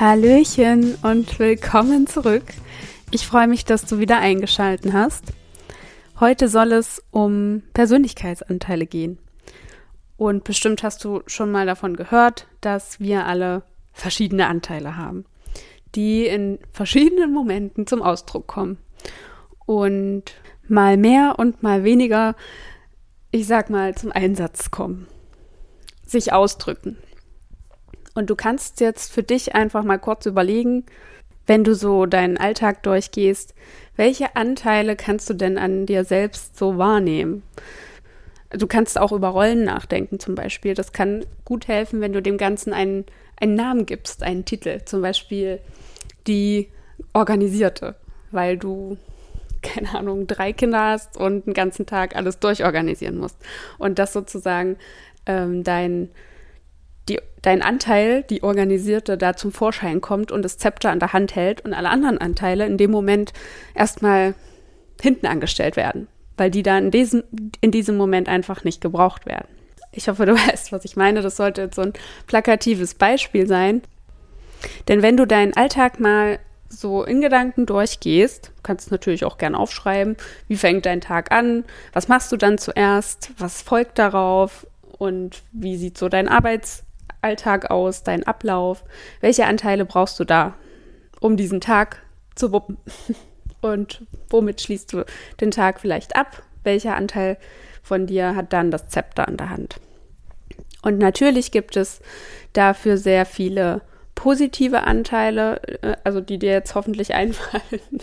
Hallöchen und willkommen zurück. Ich freue mich, dass du wieder eingeschalten hast. Heute soll es um Persönlichkeitsanteile gehen. Und bestimmt hast du schon mal davon gehört, dass wir alle verschiedene Anteile haben, die in verschiedenen Momenten zum Ausdruck kommen. Und mal mehr und mal weniger, ich sag mal, zum Einsatz kommen. Sich ausdrücken. Und du kannst jetzt für dich einfach mal kurz überlegen, wenn du so deinen Alltag durchgehst, welche Anteile kannst du denn an dir selbst so wahrnehmen? Du kannst auch über Rollen nachdenken zum Beispiel. Das kann gut helfen, wenn du dem Ganzen einen, einen Namen gibst, einen Titel. Zum Beispiel die Organisierte, weil du, keine Ahnung, drei Kinder hast und den ganzen Tag alles durchorganisieren musst. Und das sozusagen ähm, dein die, dein Anteil, die Organisierte, da zum Vorschein kommt und das Zepter an der Hand hält und alle anderen Anteile in dem Moment erstmal hinten angestellt werden, weil die dann in diesem, in diesem Moment einfach nicht gebraucht werden. Ich hoffe, du weißt, was ich meine. Das sollte jetzt so ein plakatives Beispiel sein. Denn wenn du deinen Alltag mal so in Gedanken durchgehst, kannst du natürlich auch gern aufschreiben, wie fängt dein Tag an, was machst du dann zuerst, was folgt darauf und wie sieht so dein Arbeits Alltag aus, dein Ablauf? Welche Anteile brauchst du da, um diesen Tag zu wuppen? Und womit schließt du den Tag vielleicht ab? Welcher Anteil von dir hat dann das Zepter an der Hand? Und natürlich gibt es dafür sehr viele positive Anteile, äh, also die dir jetzt hoffentlich einfallen.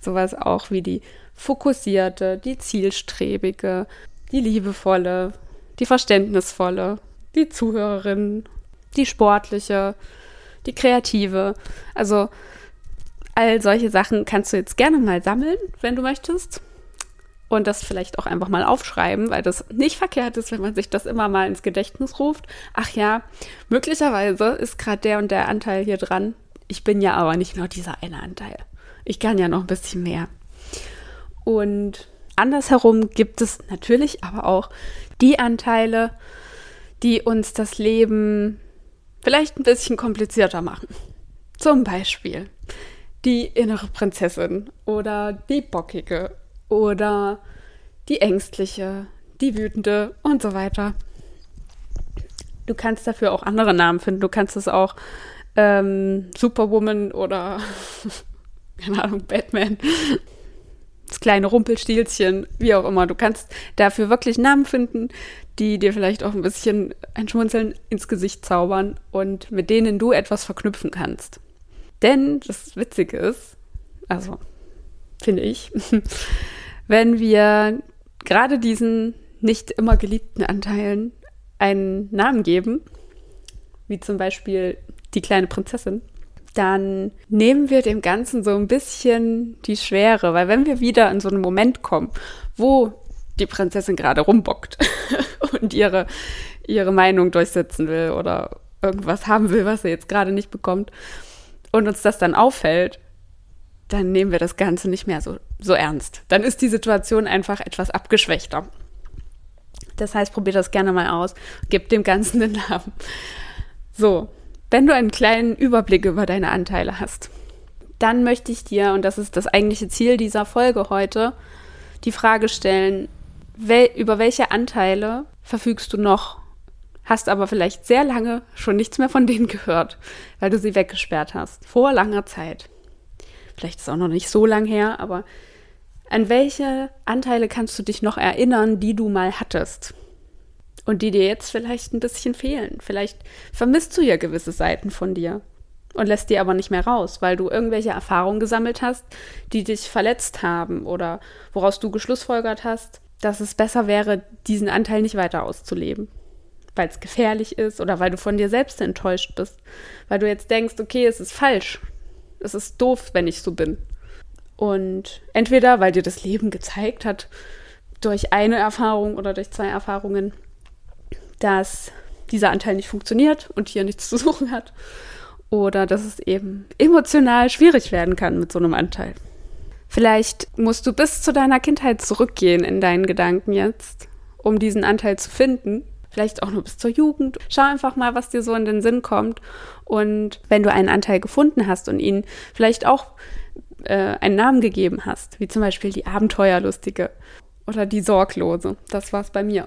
Sowas auch wie die fokussierte, die zielstrebige, die liebevolle, die verständnisvolle, die Zuhörerin die sportliche, die kreative. Also all solche Sachen kannst du jetzt gerne mal sammeln, wenn du möchtest. Und das vielleicht auch einfach mal aufschreiben, weil das nicht verkehrt ist, wenn man sich das immer mal ins Gedächtnis ruft. Ach ja, möglicherweise ist gerade der und der Anteil hier dran. Ich bin ja aber nicht nur dieser eine Anteil. Ich kann ja noch ein bisschen mehr. Und andersherum gibt es natürlich aber auch die Anteile, die uns das Leben vielleicht ein bisschen komplizierter machen. Zum Beispiel die innere Prinzessin oder die bockige oder die ängstliche, die wütende und so weiter. Du kannst dafür auch andere Namen finden. Du kannst es auch ähm, Superwoman oder keine Ahnung, Batman, das kleine Rumpelstilzchen, wie auch immer. Du kannst dafür wirklich Namen finden, die dir vielleicht auch ein bisschen ein Schmunzeln ins Gesicht zaubern und mit denen du etwas verknüpfen kannst. Denn das Witzige ist, also finde ich, wenn wir gerade diesen nicht immer geliebten Anteilen einen Namen geben, wie zum Beispiel die kleine Prinzessin, dann nehmen wir dem Ganzen so ein bisschen die Schwere, weil wenn wir wieder in so einen Moment kommen, wo die Prinzessin gerade rumbockt und ihre, ihre Meinung durchsetzen will oder irgendwas haben will, was sie jetzt gerade nicht bekommt und uns das dann auffällt, dann nehmen wir das Ganze nicht mehr so, so ernst. Dann ist die Situation einfach etwas abgeschwächter. Das heißt, probier das gerne mal aus. Gib dem Ganzen den Namen. So, wenn du einen kleinen Überblick über deine Anteile hast, dann möchte ich dir, und das ist das eigentliche Ziel dieser Folge heute, die Frage stellen, wel über welche Anteile verfügst du noch, hast aber vielleicht sehr lange schon nichts mehr von denen gehört, weil du sie weggesperrt hast, vor langer Zeit. Vielleicht ist es auch noch nicht so lang her, aber an welche Anteile kannst du dich noch erinnern, die du mal hattest? Und die dir jetzt vielleicht ein bisschen fehlen. Vielleicht vermisst du ja gewisse Seiten von dir und lässt die aber nicht mehr raus, weil du irgendwelche Erfahrungen gesammelt hast, die dich verletzt haben oder woraus du geschlussfolgert hast, dass es besser wäre, diesen Anteil nicht weiter auszuleben. Weil es gefährlich ist oder weil du von dir selbst enttäuscht bist. Weil du jetzt denkst, okay, es ist falsch. Es ist doof, wenn ich so bin. Und entweder, weil dir das Leben gezeigt hat, durch eine Erfahrung oder durch zwei Erfahrungen, dass dieser Anteil nicht funktioniert und hier nichts zu suchen hat. Oder dass es eben emotional schwierig werden kann mit so einem Anteil. Vielleicht musst du bis zu deiner Kindheit zurückgehen in deinen Gedanken jetzt, um diesen Anteil zu finden. vielleicht auch nur bis zur Jugend. Schau einfach mal, was dir so in den Sinn kommt. Und wenn du einen Anteil gefunden hast und ihn vielleicht auch äh, einen Namen gegeben hast, wie zum Beispiel die Abenteuerlustige oder die Sorglose, das war es bei mir.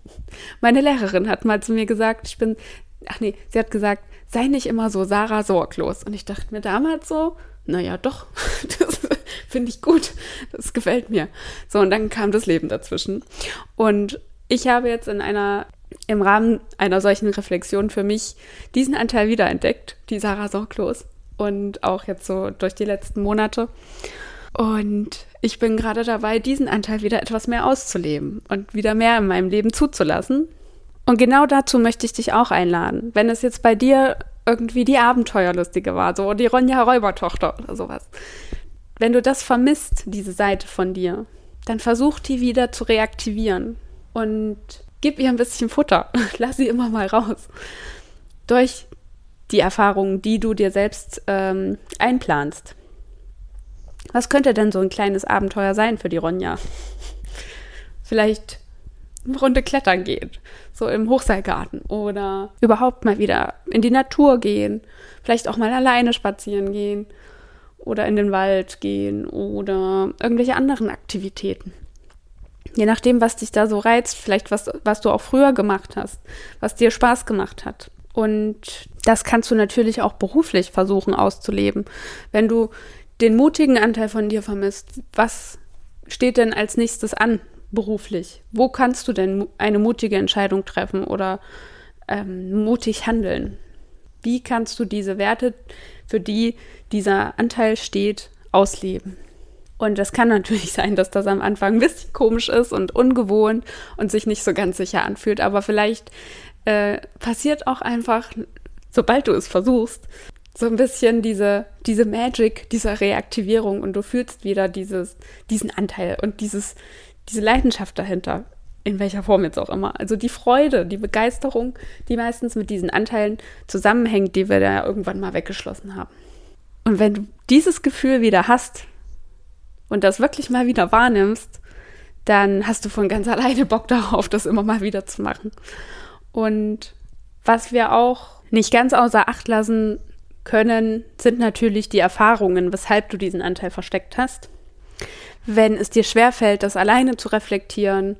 Meine Lehrerin hat mal zu mir gesagt, ich bin, ach nee, sie hat gesagt, sei nicht immer so Sarah sorglos. Und ich dachte mir damals so, naja, doch, das finde ich gut, das gefällt mir. So, und dann kam das Leben dazwischen. Und ich habe jetzt in einer, im Rahmen einer solchen Reflexion für mich diesen Anteil wiederentdeckt, die Sarah Sorglos. Und auch jetzt so durch die letzten Monate. Und ich bin gerade dabei, diesen Anteil wieder etwas mehr auszuleben und wieder mehr in meinem Leben zuzulassen. Und genau dazu möchte ich dich auch einladen. Wenn es jetzt bei dir irgendwie die Abenteuerlustige war, so die Ronja Räubertochter oder sowas. Wenn du das vermisst, diese Seite von dir, dann versuch die wieder zu reaktivieren und gib ihr ein bisschen Futter. Lass sie immer mal raus. Durch die Erfahrungen, die du dir selbst ähm, einplanst. Was könnte denn so ein kleines Abenteuer sein für die Ronja? Vielleicht eine Runde klettern gehen, so im Hochseilgarten oder überhaupt mal wieder in die Natur gehen, vielleicht auch mal alleine spazieren gehen oder in den Wald gehen oder irgendwelche anderen Aktivitäten. Je nachdem, was dich da so reizt, vielleicht was, was du auch früher gemacht hast, was dir Spaß gemacht hat. Und das kannst du natürlich auch beruflich versuchen auszuleben. Wenn du den mutigen Anteil von dir vermisst, was steht denn als nächstes an? beruflich? Wo kannst du denn eine mutige Entscheidung treffen oder ähm, mutig handeln? Wie kannst du diese Werte, für die dieser Anteil steht, ausleben? Und es kann natürlich sein, dass das am Anfang ein bisschen komisch ist und ungewohnt und sich nicht so ganz sicher anfühlt, aber vielleicht äh, passiert auch einfach, sobald du es versuchst, so ein bisschen diese, diese Magic dieser Reaktivierung und du fühlst wieder dieses, diesen Anteil und dieses, diese Leidenschaft dahinter, in welcher Form jetzt auch immer. Also die Freude, die Begeisterung, die meistens mit diesen Anteilen zusammenhängt, die wir da irgendwann mal weggeschlossen haben. Und wenn du dieses Gefühl wieder hast und das wirklich mal wieder wahrnimmst, dann hast du von ganz alleine Bock darauf, das immer mal wieder zu machen. Und was wir auch nicht ganz außer Acht lassen können, sind natürlich die Erfahrungen, weshalb du diesen Anteil versteckt hast wenn es dir schwerfällt, das alleine zu reflektieren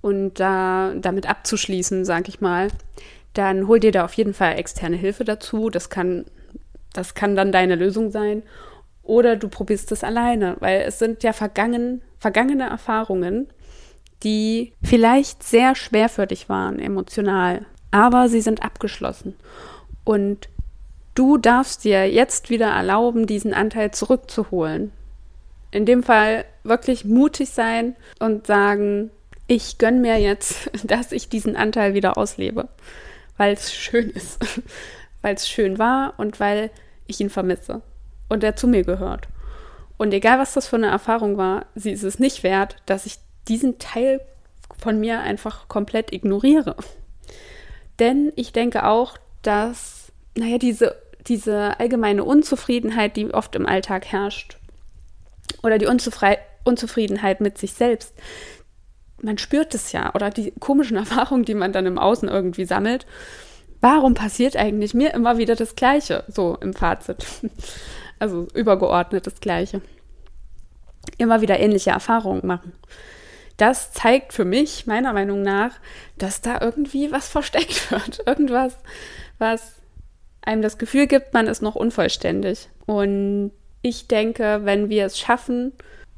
und da damit abzuschließen, sag ich mal, dann hol dir da auf jeden Fall externe Hilfe dazu. Das kann, das kann dann deine Lösung sein. Oder du probierst es alleine, weil es sind ja vergangen, vergangene Erfahrungen, die vielleicht sehr schwer für dich waren, emotional, aber sie sind abgeschlossen. Und du darfst dir jetzt wieder erlauben, diesen Anteil zurückzuholen in dem Fall wirklich mutig sein und sagen, ich gönne mir jetzt, dass ich diesen Anteil wieder auslebe, weil es schön ist, weil es schön war und weil ich ihn vermisse und er zu mir gehört. Und egal, was das für eine Erfahrung war, sie ist es nicht wert, dass ich diesen Teil von mir einfach komplett ignoriere. Denn ich denke auch, dass, naja, diese, diese allgemeine Unzufriedenheit, die oft im Alltag herrscht, oder die Unzufrei Unzufriedenheit mit sich selbst, man spürt es ja oder die komischen Erfahrungen, die man dann im Außen irgendwie sammelt. Warum passiert eigentlich mir immer wieder das Gleiche? So im Fazit. Also übergeordnet das Gleiche. Immer wieder ähnliche Erfahrungen machen. Das zeigt für mich, meiner Meinung nach, dass da irgendwie was versteckt wird. Irgendwas, was einem das Gefühl gibt, man ist noch unvollständig. Und ich denke, wenn wir es schaffen,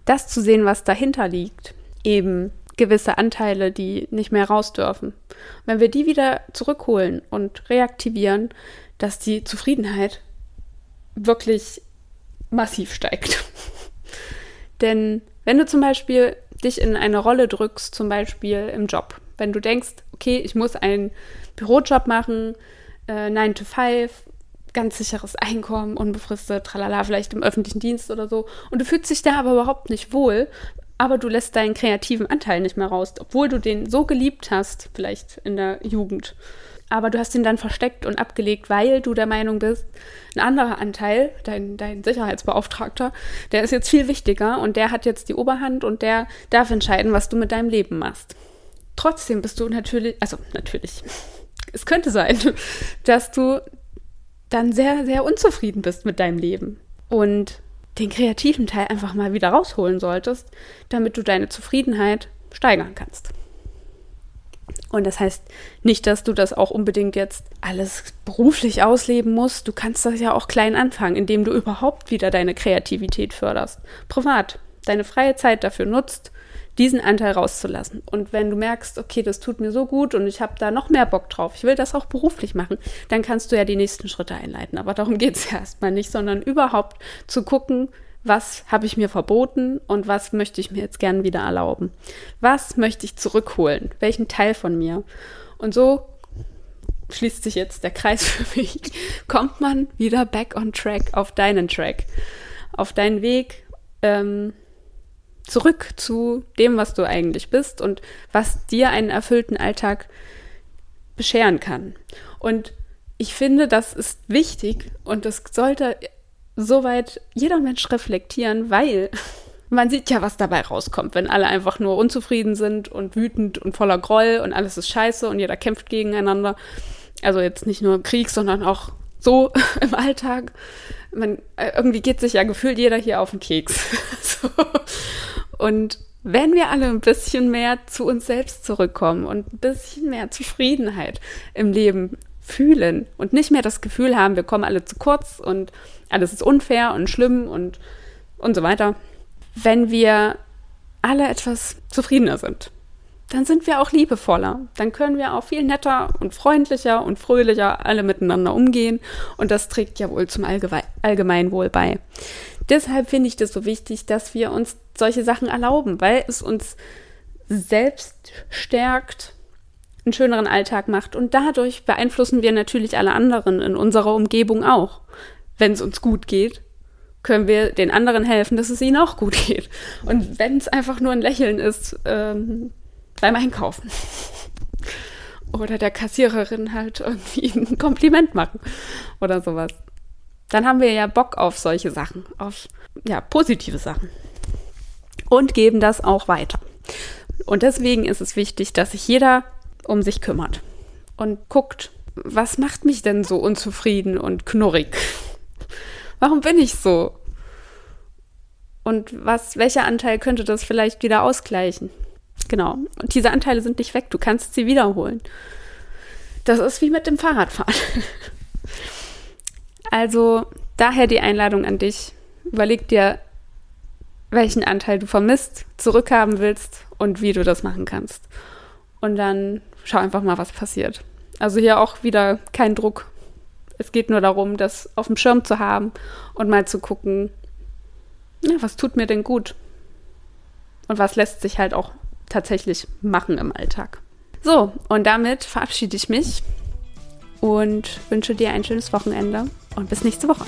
das zu sehen, was dahinter liegt, eben gewisse Anteile, die nicht mehr raus dürfen, wenn wir die wieder zurückholen und reaktivieren, dass die Zufriedenheit wirklich massiv steigt. Denn wenn du zum Beispiel dich in eine Rolle drückst, zum Beispiel im Job, wenn du denkst, okay, ich muss einen Bürojob machen, äh, 9 to 5, ganz sicheres Einkommen, unbefristet, tralala, vielleicht im öffentlichen Dienst oder so. Und du fühlst dich da aber überhaupt nicht wohl, aber du lässt deinen kreativen Anteil nicht mehr raus, obwohl du den so geliebt hast, vielleicht in der Jugend. Aber du hast ihn dann versteckt und abgelegt, weil du der Meinung bist, ein anderer Anteil, dein, dein Sicherheitsbeauftragter, der ist jetzt viel wichtiger und der hat jetzt die Oberhand und der darf entscheiden, was du mit deinem Leben machst. trotzdem bist du natürlich, also natürlich, es könnte sein, dass du dann sehr, sehr unzufrieden bist mit deinem Leben und den kreativen Teil einfach mal wieder rausholen solltest, damit du deine Zufriedenheit steigern kannst. Und das heißt nicht, dass du das auch unbedingt jetzt alles beruflich ausleben musst. Du kannst das ja auch klein anfangen, indem du überhaupt wieder deine Kreativität förderst. Privat, deine freie Zeit dafür nutzt, diesen Anteil rauszulassen. Und wenn du merkst, okay, das tut mir so gut und ich habe da noch mehr Bock drauf, ich will das auch beruflich machen, dann kannst du ja die nächsten Schritte einleiten. Aber darum geht es ja erstmal nicht, sondern überhaupt zu gucken, was habe ich mir verboten und was möchte ich mir jetzt gern wieder erlauben? Was möchte ich zurückholen? Welchen Teil von mir? Und so schließt sich jetzt der Kreis für mich. Kommt man wieder back on track auf deinen Track, auf deinen Weg ähm, zurück zu dem, was du eigentlich bist und was dir einen erfüllten Alltag bescheren kann. Und ich finde, das ist wichtig und das sollte soweit jeder Mensch reflektieren, weil man sieht ja, was dabei rauskommt, wenn alle einfach nur unzufrieden sind und wütend und voller Groll und alles ist scheiße und jeder kämpft gegeneinander. Also jetzt nicht nur im Krieg, sondern auch so im Alltag. Man, äh, irgendwie geht sich ja gefühlt jeder hier auf den Keks. so. Und wenn wir alle ein bisschen mehr zu uns selbst zurückkommen und ein bisschen mehr Zufriedenheit im Leben fühlen und nicht mehr das Gefühl haben, wir kommen alle zu kurz und alles ist unfair und schlimm und, und so weiter. Wenn wir alle etwas zufriedener sind, dann sind wir auch liebevoller. Dann können wir auch viel netter und freundlicher und fröhlicher alle miteinander umgehen. Und das trägt ja wohl zum Allgemeinwohl bei. Deshalb finde ich das so wichtig, dass wir uns solche Sachen erlauben, weil es uns selbst stärkt, einen schöneren Alltag macht. Und dadurch beeinflussen wir natürlich alle anderen in unserer Umgebung auch. Wenn es uns gut geht, können wir den anderen helfen, dass es ihnen auch gut geht. Und wenn es einfach nur ein Lächeln ist ähm, beim Einkaufen. oder der Kassiererin halt irgendwie ein Kompliment machen oder sowas. Dann haben wir ja Bock auf solche Sachen, auf ja, positive Sachen. Und geben das auch weiter. Und deswegen ist es wichtig, dass sich jeder um sich kümmert und guckt, was macht mich denn so unzufrieden und knurrig? Warum bin ich so? Und was, welcher Anteil könnte das vielleicht wieder ausgleichen? Genau. Und diese Anteile sind nicht weg. Du kannst sie wiederholen. Das ist wie mit dem Fahrradfahren. also daher die Einladung an dich. Überleg dir, welchen Anteil du vermisst, zurückhaben willst und wie du das machen kannst. Und dann schau einfach mal, was passiert. Also hier auch wieder kein Druck. Es geht nur darum, das auf dem Schirm zu haben und mal zu gucken, ja, was tut mir denn gut? Und was lässt sich halt auch tatsächlich machen im Alltag. So, und damit verabschiede ich mich und wünsche dir ein schönes Wochenende und bis nächste Woche.